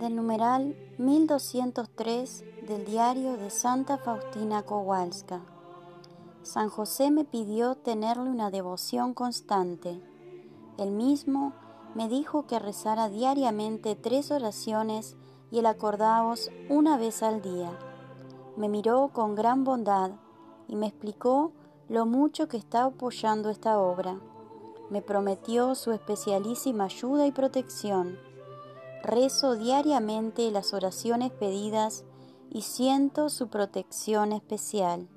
del numeral 1203 del diario de Santa Faustina Kowalska. San José me pidió tenerle una devoción constante. Él mismo me dijo que rezara diariamente tres oraciones y el acordaos una vez al día. Me miró con gran bondad y me explicó lo mucho que está apoyando esta obra. Me prometió su especialísima ayuda y protección Rezo diariamente las oraciones pedidas y siento su protección especial.